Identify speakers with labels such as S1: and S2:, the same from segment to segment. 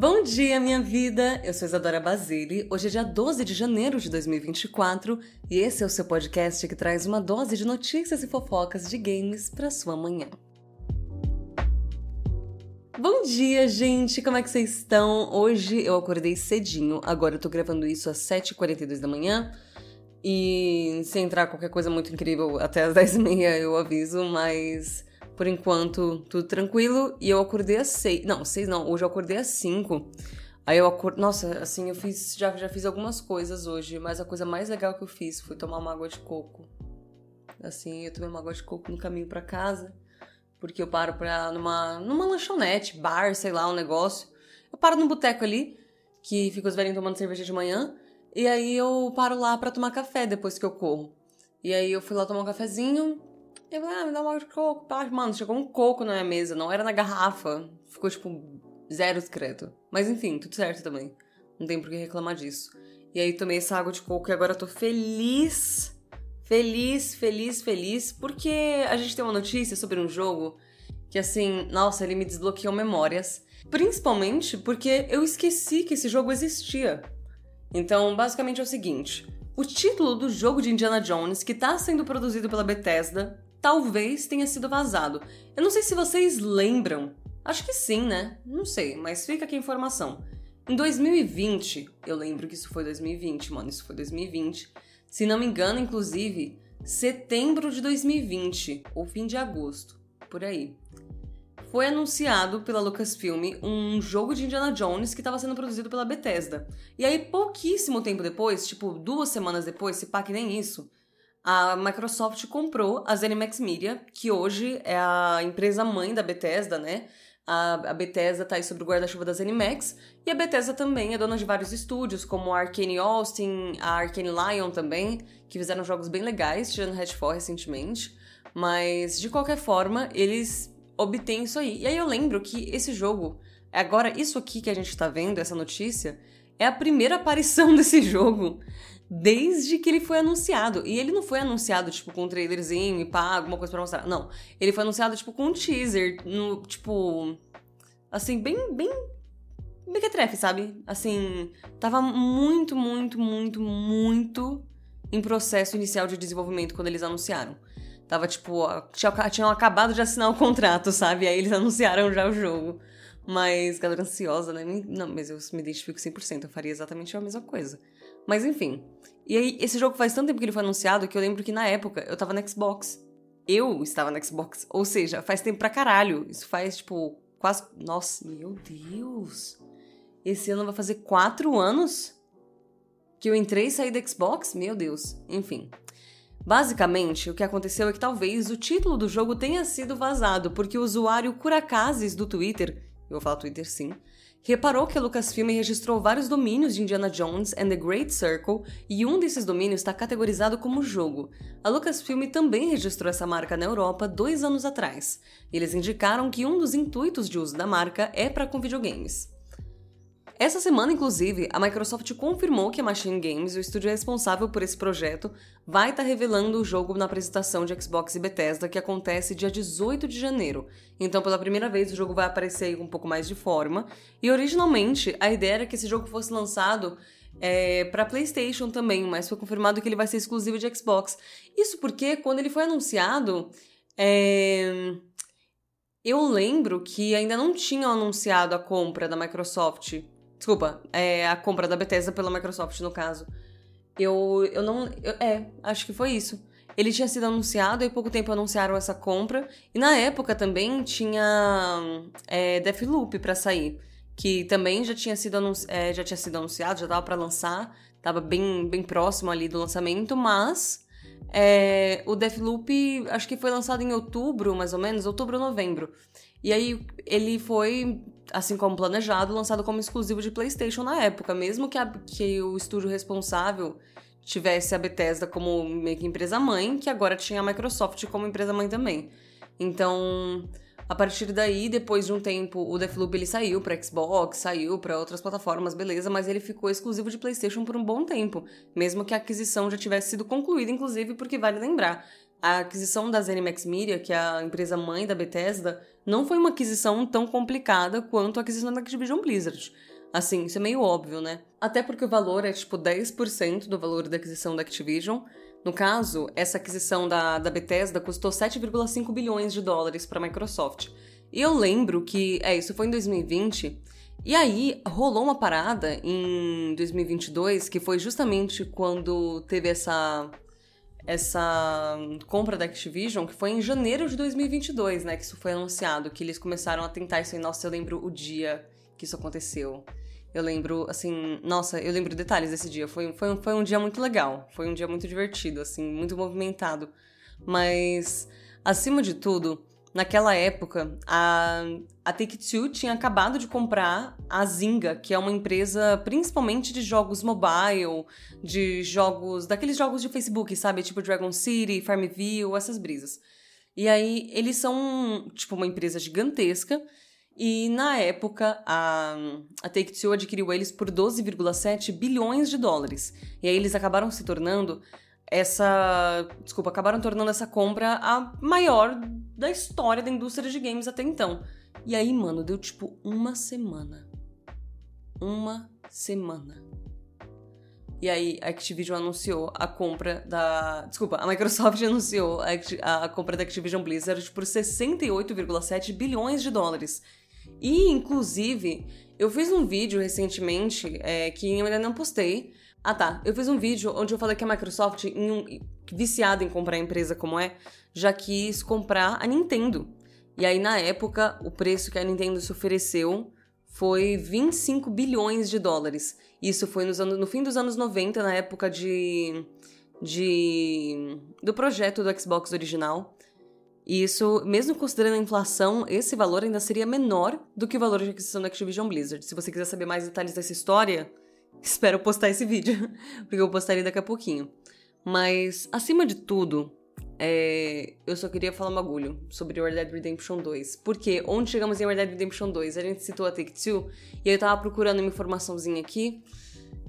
S1: Bom dia, minha vida! Eu sou Isadora Basile. Hoje é dia 12 de janeiro de 2024 e esse é o seu podcast que traz uma dose de notícias e fofocas de games para sua manhã. Bom dia, gente! Como é que vocês estão? Hoje eu acordei cedinho, agora eu tô gravando isso às 7h42 da manhã. E se entrar qualquer coisa muito incrível até as 10h30 eu aviso, mas por enquanto, tudo tranquilo. E eu acordei às seis. Não, seis não. Hoje eu acordei às cinco. Aí eu acordei. Nossa, assim, eu fiz. Já, já fiz algumas coisas hoje, mas a coisa mais legal que eu fiz foi tomar uma água de coco. Assim, eu tomei uma água de coco no caminho para casa. Porque eu paro pra. numa, numa lanchonete, bar, sei lá, um negócio. Eu paro num boteco ali, que fica os velhinhos tomando cerveja de manhã. E aí eu paro lá para tomar café depois que eu corro. E aí eu fui lá tomar um cafezinho, eu falei, ah, me dá um água de coco. Mano, chegou um coco na minha mesa, não era na garrafa. Ficou, tipo, zero discreto. Mas enfim, tudo certo também. Não tem por que reclamar disso. E aí tomei essa água de coco e agora eu tô feliz. Feliz, feliz, feliz. Porque a gente tem uma notícia sobre um jogo que, assim, nossa, ele me desbloqueou memórias. Principalmente porque eu esqueci que esse jogo existia. Então, basicamente é o seguinte: o título do jogo de Indiana Jones, que está sendo produzido pela Bethesda, talvez tenha sido vazado. Eu não sei se vocês lembram. Acho que sim, né? Não sei, mas fica aqui a informação. Em 2020, eu lembro que isso foi 2020, mano, isso foi 2020. Se não me engano, inclusive, setembro de 2020, ou fim de agosto, por aí. Foi anunciado pela Lucasfilm um jogo de Indiana Jones que estava sendo produzido pela Bethesda. E aí, pouquíssimo tempo depois, tipo duas semanas depois, se pá que nem isso, a Microsoft comprou a ZeniMax Media, que hoje é a empresa mãe da Bethesda, né? A, Bethesda tá aí sob o guarda-chuva da ZeniMax, e a Bethesda também é dona de vários estúdios, como a Arkane Austin, a Arkane Lion também, que fizeram jogos bem legais, tirando Redfall recentemente. Mas, de qualquer forma, eles obtêm isso aí. E aí eu lembro que esse jogo, agora isso aqui que a gente tá vendo, essa notícia, é a primeira aparição desse jogo desde que ele foi anunciado. E ele não foi anunciado, tipo, com um trailerzinho e pá, alguma coisa pra mostrar. Não. Ele foi anunciado, tipo, com um teaser, no, tipo. Assim, bem, bem. Mequetrefe, sabe? Assim. Tava muito, muito, muito, muito em processo inicial de desenvolvimento quando eles anunciaram. Tava, tipo, tinham acabado de assinar o contrato, sabe? Aí eles anunciaram já o jogo. Mas, galera ansiosa, né? Não, mas eu me identifico 100%, eu faria exatamente a mesma coisa. Mas enfim. E aí, esse jogo faz tanto tempo que ele foi anunciado que eu lembro que na época eu tava no Xbox. Eu estava no Xbox. Ou seja, faz tempo pra caralho. Isso faz, tipo, quase. Nossa, meu Deus! Esse ano vai fazer quatro anos que eu entrei e saí do Xbox? Meu Deus. Enfim. Basicamente, o que aconteceu é que talvez o título do jogo tenha sido vazado, porque o usuário Curacases do Twitter, eu vou falar Twitter sim, reparou que a Lucasfilm registrou vários domínios de Indiana Jones and the Great Circle e um desses domínios está categorizado como jogo. A Lucasfilm também registrou essa marca na Europa dois anos atrás. Eles indicaram que um dos intuitos de uso da marca é para com videogames. Essa semana, inclusive, a Microsoft confirmou que a Machine Games, o estúdio responsável por esse projeto, vai estar tá revelando o jogo na apresentação de Xbox e Bethesda que acontece dia 18 de janeiro. Então, pela primeira vez, o jogo vai aparecer com um pouco mais de forma. E originalmente, a ideia era que esse jogo fosse lançado é, para PlayStation também, mas foi confirmado que ele vai ser exclusivo de Xbox. Isso porque, quando ele foi anunciado, é... eu lembro que ainda não tinham anunciado a compra da Microsoft Desculpa, é a compra da Bethesda pela Microsoft, no caso. Eu, eu não. Eu, é, acho que foi isso. Ele tinha sido anunciado e pouco tempo anunciaram essa compra. E na época também tinha é, Deathloop para sair. Que também já tinha sido, anunci é, já tinha sido anunciado, já tava para lançar. Tava bem, bem próximo ali do lançamento, mas. É, o Deathloop acho que foi lançado em outubro, mais ou menos, outubro ou novembro. E aí ele foi assim como planejado, lançado como exclusivo de PlayStation na época, mesmo que, a, que o estúdio responsável tivesse a Bethesda como meio que empresa mãe, que agora tinha a Microsoft como empresa mãe também. Então, a partir daí, depois de um tempo, o Deathloop ele saiu para Xbox, saiu para outras plataformas, beleza, mas ele ficou exclusivo de PlayStation por um bom tempo, mesmo que a aquisição já tivesse sido concluída, inclusive porque vale lembrar, a aquisição da ZeniMax Media, que é a empresa mãe da Bethesda, não foi uma aquisição tão complicada quanto a aquisição da Activision Blizzard. Assim, isso é meio óbvio, né? Até porque o valor é tipo 10% do valor da aquisição da Activision. No caso, essa aquisição da, da Bethesda custou 7,5 bilhões de dólares para a Microsoft. E eu lembro que, é, isso foi em 2020, e aí rolou uma parada em 2022, que foi justamente quando teve essa essa compra da Activision, que foi em janeiro de 2022, né, que isso foi anunciado, que eles começaram a tentar isso aí. Nossa, eu lembro o dia que isso aconteceu. Eu lembro, assim, nossa, eu lembro detalhes desse dia. Foi, foi, foi um dia muito legal, foi um dia muito divertido, assim, muito movimentado. Mas, acima de tudo, Naquela época, a, a Take-Two tinha acabado de comprar a Zynga, que é uma empresa principalmente de jogos mobile, de jogos... daqueles jogos de Facebook, sabe? Tipo Dragon City, Farmville, essas brisas. E aí, eles são, tipo, uma empresa gigantesca, e na época, a, a Take-Two adquiriu eles por 12,7 bilhões de dólares. E aí eles acabaram se tornando essa. Desculpa, acabaram tornando essa compra a maior da história da indústria de games até então. E aí, mano, deu tipo uma semana. Uma semana. E aí, a Activision anunciou a compra da. Desculpa, a Microsoft anunciou a, a compra da Activision Blizzard por 68,7 bilhões de dólares. E, inclusive, eu fiz um vídeo recentemente é, que eu ainda não postei, ah tá, eu fiz um vídeo onde eu falei que a Microsoft, em um, viciada em comprar empresa como é, já quis comprar a Nintendo. E aí, na época, o preço que a Nintendo se ofereceu foi 25 bilhões de dólares. Isso foi nos anos, no fim dos anos 90, na época de, de do projeto do Xbox original. E isso, mesmo considerando a inflação, esse valor ainda seria menor do que o valor de aquisição da Activision Blizzard. Se você quiser saber mais detalhes dessa história, Espero postar esse vídeo, porque eu postaria daqui a pouquinho. Mas, acima de tudo, é, eu só queria falar um bagulho sobre Red Dead Redemption 2. Porque onde chegamos em Red Dead Redemption 2? A gente citou a Take-Two, e eu tava procurando uma informaçãozinha aqui.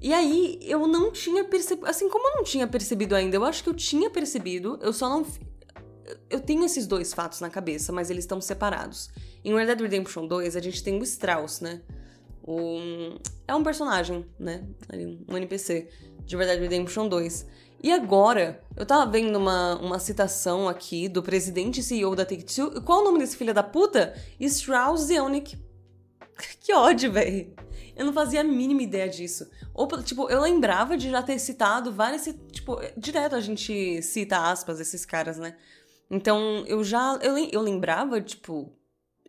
S1: E aí, eu não tinha percebido. Assim, como eu não tinha percebido ainda, eu acho que eu tinha percebido, eu só não. Eu tenho esses dois fatos na cabeça, mas eles estão separados. Em Red Dead Redemption 2, a gente tem o Strauss, né? Um, é um personagem, né? Um NPC de Dead Redemption 2. E agora, eu tava vendo uma, uma citação aqui do presidente e CEO da Take-Two. Qual o nome desse filho da puta? Strauss Zelnick. que ódio, velho. Eu não fazia a mínima ideia disso. Ou, tipo, eu lembrava de já ter citado várias. Tipo, direto a gente cita aspas esses caras, né? Então, eu já. Eu, eu lembrava, tipo,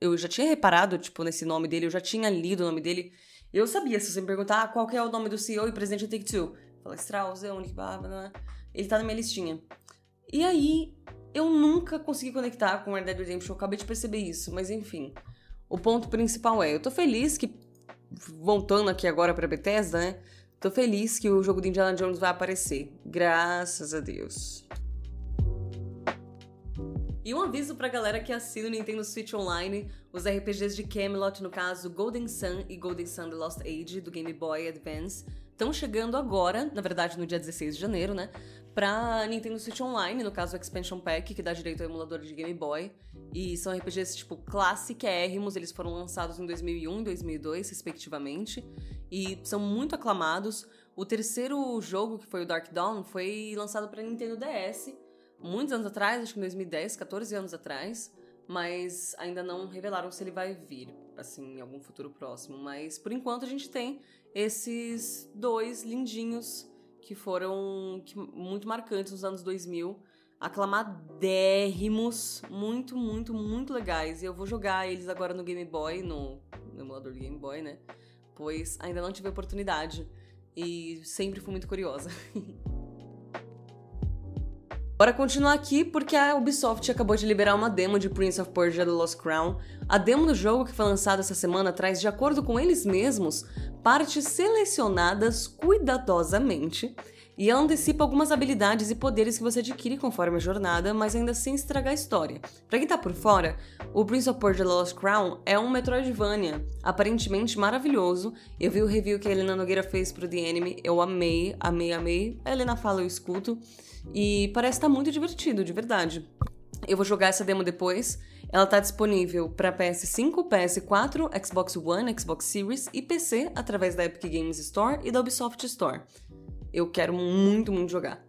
S1: eu já tinha reparado, tipo, nesse nome dele, eu já tinha lido o nome dele. Eu sabia, se você me perguntar ah, qual que é o nome do CEO e presidente da Take-Two. Fala, Strauss, Eonic, blá, Ele tá na minha listinha. E aí, eu nunca consegui conectar com Red Dead Redemption, eu acabei de perceber isso, mas enfim. O ponto principal é, eu tô feliz que, voltando aqui agora pra Bethesda, né? Tô feliz que o jogo de Indiana Jones vai aparecer. Graças a Deus. E um aviso pra galera que assina o Nintendo Switch Online, os RPGs de Camelot, no caso Golden Sun e Golden Sun The Lost Age, do Game Boy Advance, estão chegando agora, na verdade no dia 16 de janeiro, né? Pra Nintendo Switch Online, no caso o Expansion Pack, que dá direito ao emulador de Game Boy. E são RPGs tipo classicérrimos, eles foram lançados em 2001 e 2002, respectivamente. E são muito aclamados. O terceiro jogo, que foi o Dark Dawn, foi lançado para Nintendo DS muitos anos atrás, acho que em 2010, 14 anos atrás, mas ainda não revelaram se ele vai vir, assim, em algum futuro próximo. Mas por enquanto a gente tem esses dois lindinhos que foram que, muito marcantes nos anos 2000, aclamadérrimos, muito, muito, muito legais. E eu vou jogar eles agora no Game Boy, no, no emulador do Game Boy, né? Pois ainda não tive oportunidade e sempre fui muito curiosa. Bora continuar aqui porque a Ubisoft acabou de liberar uma demo de Prince of Persia The Lost Crown. A demo do jogo que foi lançada essa semana traz, de acordo com eles mesmos, partes selecionadas cuidadosamente e ela antecipa algumas habilidades e poderes que você adquire conforme a jornada, mas ainda sem estragar a história. Pra quem tá por fora, o Prince of Persia Lost Crown é um Metroidvania, aparentemente maravilhoso. Eu vi o review que a Helena Nogueira fez pro The Enemy, eu amei, amei, amei. A Helena fala, eu escuto. E parece estar tá muito divertido, de verdade. Eu vou jogar essa demo depois. Ela tá disponível para PS5, PS4, Xbox One, Xbox Series e PC através da Epic Games Store e da Ubisoft Store. Eu quero muito, muito jogar.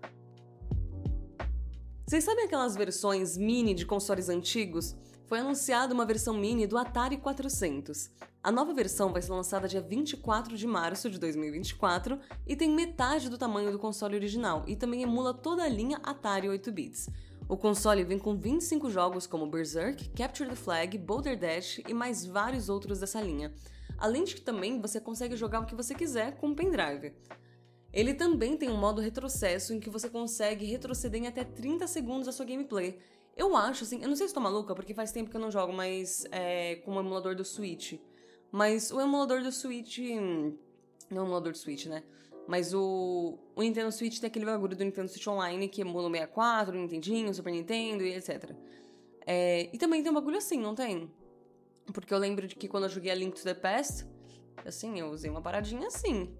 S1: Vocês sabem aquelas versões mini de consoles antigos? Foi anunciada uma versão mini do Atari 400. A nova versão vai ser lançada dia 24 de março de 2024 e tem metade do tamanho do console original e também emula toda a linha Atari 8 bits. O console vem com 25 jogos como Berserk, Capture the Flag, Boulder Dash e mais vários outros dessa linha. Além de que também você consegue jogar o que você quiser com o pendrive. Ele também tem um modo retrocesso em que você consegue retroceder em até 30 segundos a sua gameplay. Eu acho, assim, eu não sei se tô maluca, porque faz tempo que eu não jogo mais é, com o emulador do Switch. Mas o emulador do Switch. Não o emulador do Switch, né? Mas o, o Nintendo Switch tem aquele bagulho do Nintendo Switch Online que emula o 64, o Nintendinho, o Super Nintendo e etc. É, e também tem um bagulho assim, não tem? Porque eu lembro de que quando eu joguei a Link to the Past, assim, eu usei uma paradinha assim.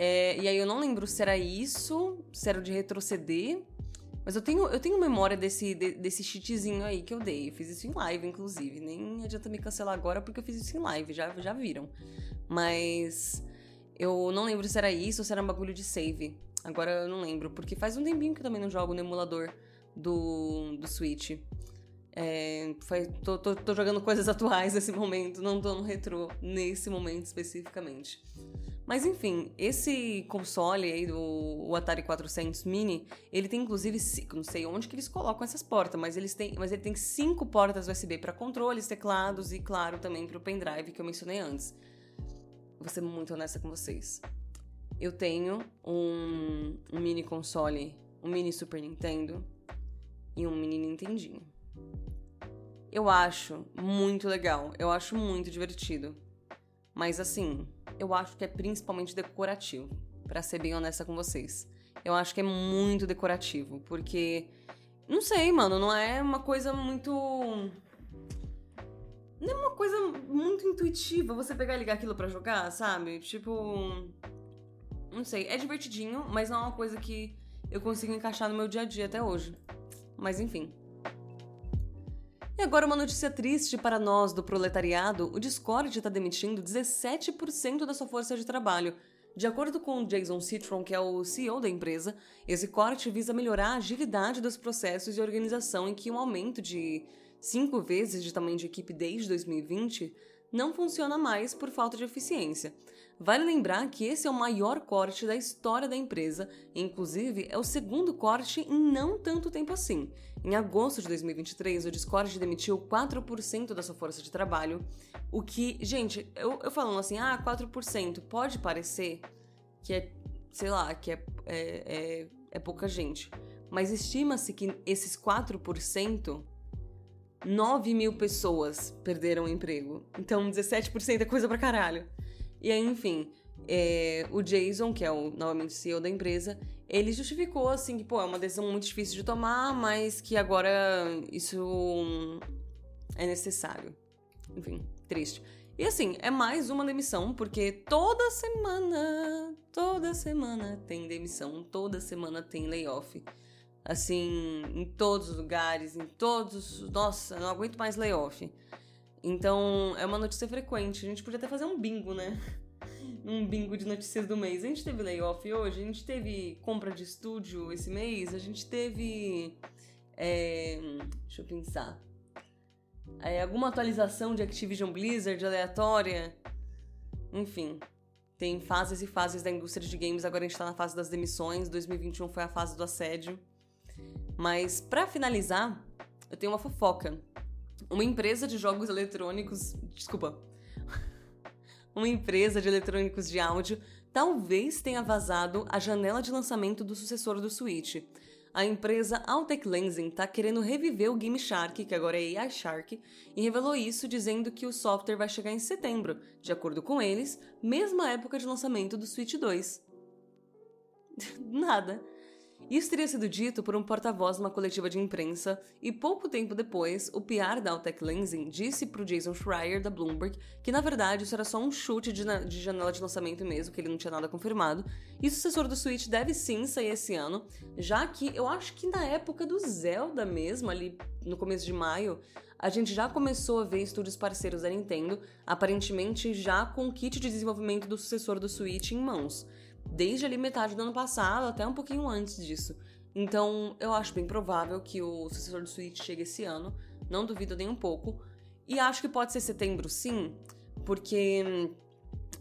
S1: É, e aí eu não lembro se era isso, se era de retroceder. Mas eu tenho, eu tenho memória desse, de, desse cheatzinho aí que eu dei. Eu fiz isso em live, inclusive. Nem adianta me cancelar agora porque eu fiz isso em live, já, já viram. Mas eu não lembro se era isso ou se era um bagulho de save. Agora eu não lembro, porque faz um tempinho que eu também não jogo no emulador do, do Switch. É, foi, tô, tô, tô, jogando coisas atuais nesse momento, não tô no retrô nesse momento especificamente. Mas enfim, esse console aí do Atari 400 Mini, ele tem inclusive, não sei onde que eles colocam essas portas, mas eles têm, mas ele tem cinco portas USB para controles, teclados e claro também para o pendrive que eu mencionei antes. Vou ser muito honesta com vocês. Eu tenho um, um mini console, um mini Super Nintendo e um mini Nintendinho. Eu acho muito legal, eu acho muito divertido. Mas assim, eu acho que é principalmente decorativo, para ser bem honesta com vocês. Eu acho que é muito decorativo, porque não sei, mano, não é uma coisa muito não é uma coisa muito intuitiva você pegar e ligar aquilo para jogar, sabe? Tipo, não sei, é divertidinho, mas não é uma coisa que eu consigo encaixar no meu dia a dia até hoje. Mas enfim. E agora uma notícia triste para nós do proletariado: o Discord está demitindo 17% da sua força de trabalho. De acordo com Jason Citron, que é o CEO da empresa, esse corte visa melhorar a agilidade dos processos e organização em que um aumento de cinco vezes de tamanho de equipe desde 2020 não funciona mais por falta de eficiência. Vale lembrar que esse é o maior corte da história da empresa, inclusive é o segundo corte em não tanto tempo assim. Em agosto de 2023, o Discord demitiu 4% da sua força de trabalho, o que, gente, eu, eu falando assim, ah, 4%, pode parecer que é, sei lá, que é, é, é, é pouca gente, mas estima-se que esses 4% 9 mil pessoas perderam o emprego. Então, 17% é coisa pra caralho. E aí, enfim, é, o Jason, que é o novamente CEO da empresa, ele justificou assim que, pô, é uma decisão muito difícil de tomar, mas que agora isso é necessário. Enfim, triste. E assim, é mais uma demissão, porque toda semana, toda semana tem demissão, toda semana tem layoff. Assim, em todos os lugares, em todos. Nossa, não aguento mais layoff. Então, é uma notícia frequente. A gente podia até fazer um bingo, né? Um bingo de notícias do mês. A gente teve layoff hoje, a gente teve compra de estúdio esse mês, a gente teve. É, deixa eu pensar. É, alguma atualização de Activision Blizzard aleatória. Enfim, tem fases e fases da indústria de games. Agora a gente tá na fase das demissões. 2021 foi a fase do assédio. Mas para finalizar, eu tenho uma fofoca. Uma empresa de jogos eletrônicos. Desculpa. Uma empresa de eletrônicos de áudio talvez tenha vazado a janela de lançamento do sucessor do Switch. A empresa Altec Lensing está querendo reviver o Game Shark, que agora é AI Shark, e revelou isso dizendo que o software vai chegar em setembro, de acordo com eles, mesma época de lançamento do Switch 2. Nada. Isso teria sido dito por um porta-voz numa coletiva de imprensa, e pouco tempo depois, o PR da Altec Lensing disse pro Jason Schreier, da Bloomberg, que na verdade isso era só um chute de, de janela de lançamento mesmo, que ele não tinha nada confirmado, e o sucessor do Switch deve sim sair esse ano, já que eu acho que na época do Zelda mesmo, ali no começo de maio, a gente já começou a ver estúdios parceiros da Nintendo, aparentemente já com o kit de desenvolvimento do sucessor do Switch em mãos desde ali metade do ano passado até um pouquinho antes disso. Então, eu acho bem provável que o sucessor do Switch chegue esse ano, não duvido nem um pouco. E acho que pode ser setembro, sim, porque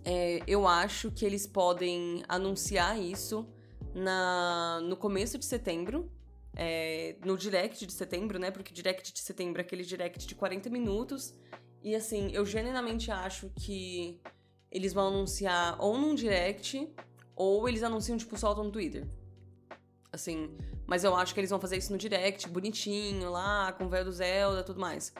S1: é, eu acho que eles podem anunciar isso na, no começo de setembro, é, no direct de setembro, né? Porque direct de setembro é aquele direct de 40 minutos. E assim, eu genuinamente acho que eles vão anunciar ou num direct ou eles anunciam, tipo, soltam no Twitter. Assim, mas eu acho que eles vão fazer isso no direct, bonitinho, lá, com o véu do Zelda tudo mais.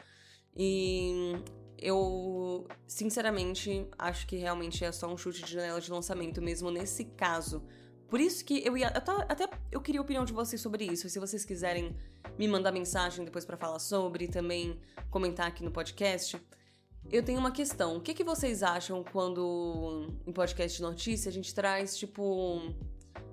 S1: E eu, sinceramente, acho que realmente é só um chute de janela de lançamento mesmo nesse caso. Por isso que eu ia. Até, até eu queria a opinião de vocês sobre isso. Se vocês quiserem me mandar mensagem depois para falar sobre, também comentar aqui no podcast. Eu tenho uma questão. O que, que vocês acham quando em podcast de notícia a gente traz, tipo,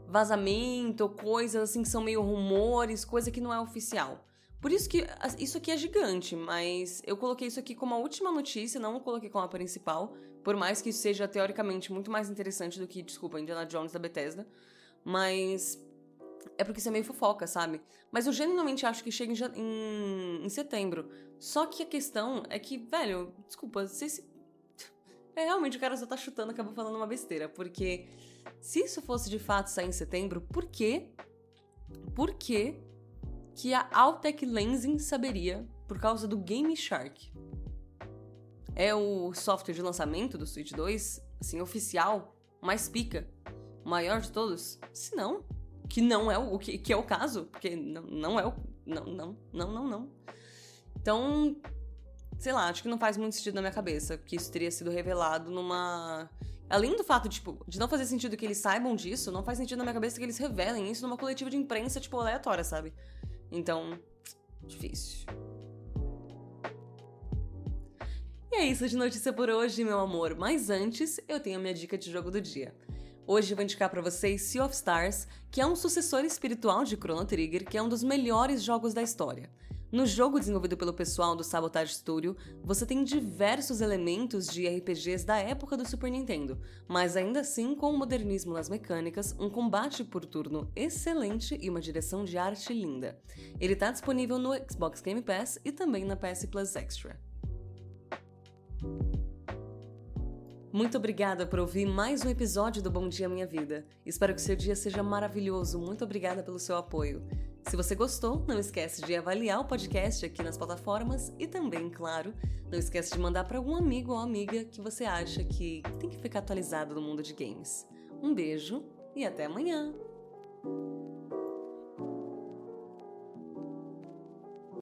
S1: vazamento coisas assim que são meio rumores, coisa que não é oficial? Por isso que isso aqui é gigante, mas eu coloquei isso aqui como a última notícia, não coloquei como a principal, por mais que isso seja teoricamente muito mais interessante do que, desculpa, Indiana Jones da Bethesda. Mas é porque isso é meio fofoca, sabe? Mas eu genuinamente acho que chega em, em, em setembro. Só que a questão é que, velho, desculpa, se esse. É, realmente o cara só tá chutando, acaba falando uma besteira. Porque se isso fosse de fato sair em setembro, por quê? Por quê que a Altec Lensing saberia por causa do Game Shark? É o software de lançamento do Switch 2, assim, oficial, mais pica, maior de todos? Se não, que não é o que, que é o caso, porque não, não é o. Não, não, não, não, não. Então, sei lá, acho que não faz muito sentido na minha cabeça que isso teria sido revelado numa. Além do fato, tipo, de não fazer sentido que eles saibam disso, não faz sentido na minha cabeça que eles revelem isso numa coletiva de imprensa, tipo, aleatória, sabe? Então, difícil. E é isso de notícia por hoje, meu amor. Mas antes, eu tenho a minha dica de jogo do dia. Hoje eu vou indicar para vocês Sea of Stars, que é um sucessor espiritual de Chrono Trigger, que é um dos melhores jogos da história. No jogo desenvolvido pelo pessoal do Sabotage Studio, você tem diversos elementos de RPGs da época do Super Nintendo, mas ainda assim com modernismo nas mecânicas, um combate por turno excelente e uma direção de arte linda. Ele está disponível no Xbox Game Pass e também na PS Plus Extra. Muito obrigada por ouvir mais um episódio do Bom Dia Minha Vida. Espero que seu dia seja maravilhoso. Muito obrigada pelo seu apoio. Se você gostou, não esquece de avaliar o podcast aqui nas plataformas e também, claro, não esquece de mandar para algum amigo ou amiga que você acha que tem que ficar atualizado no mundo de games. Um beijo e até amanhã!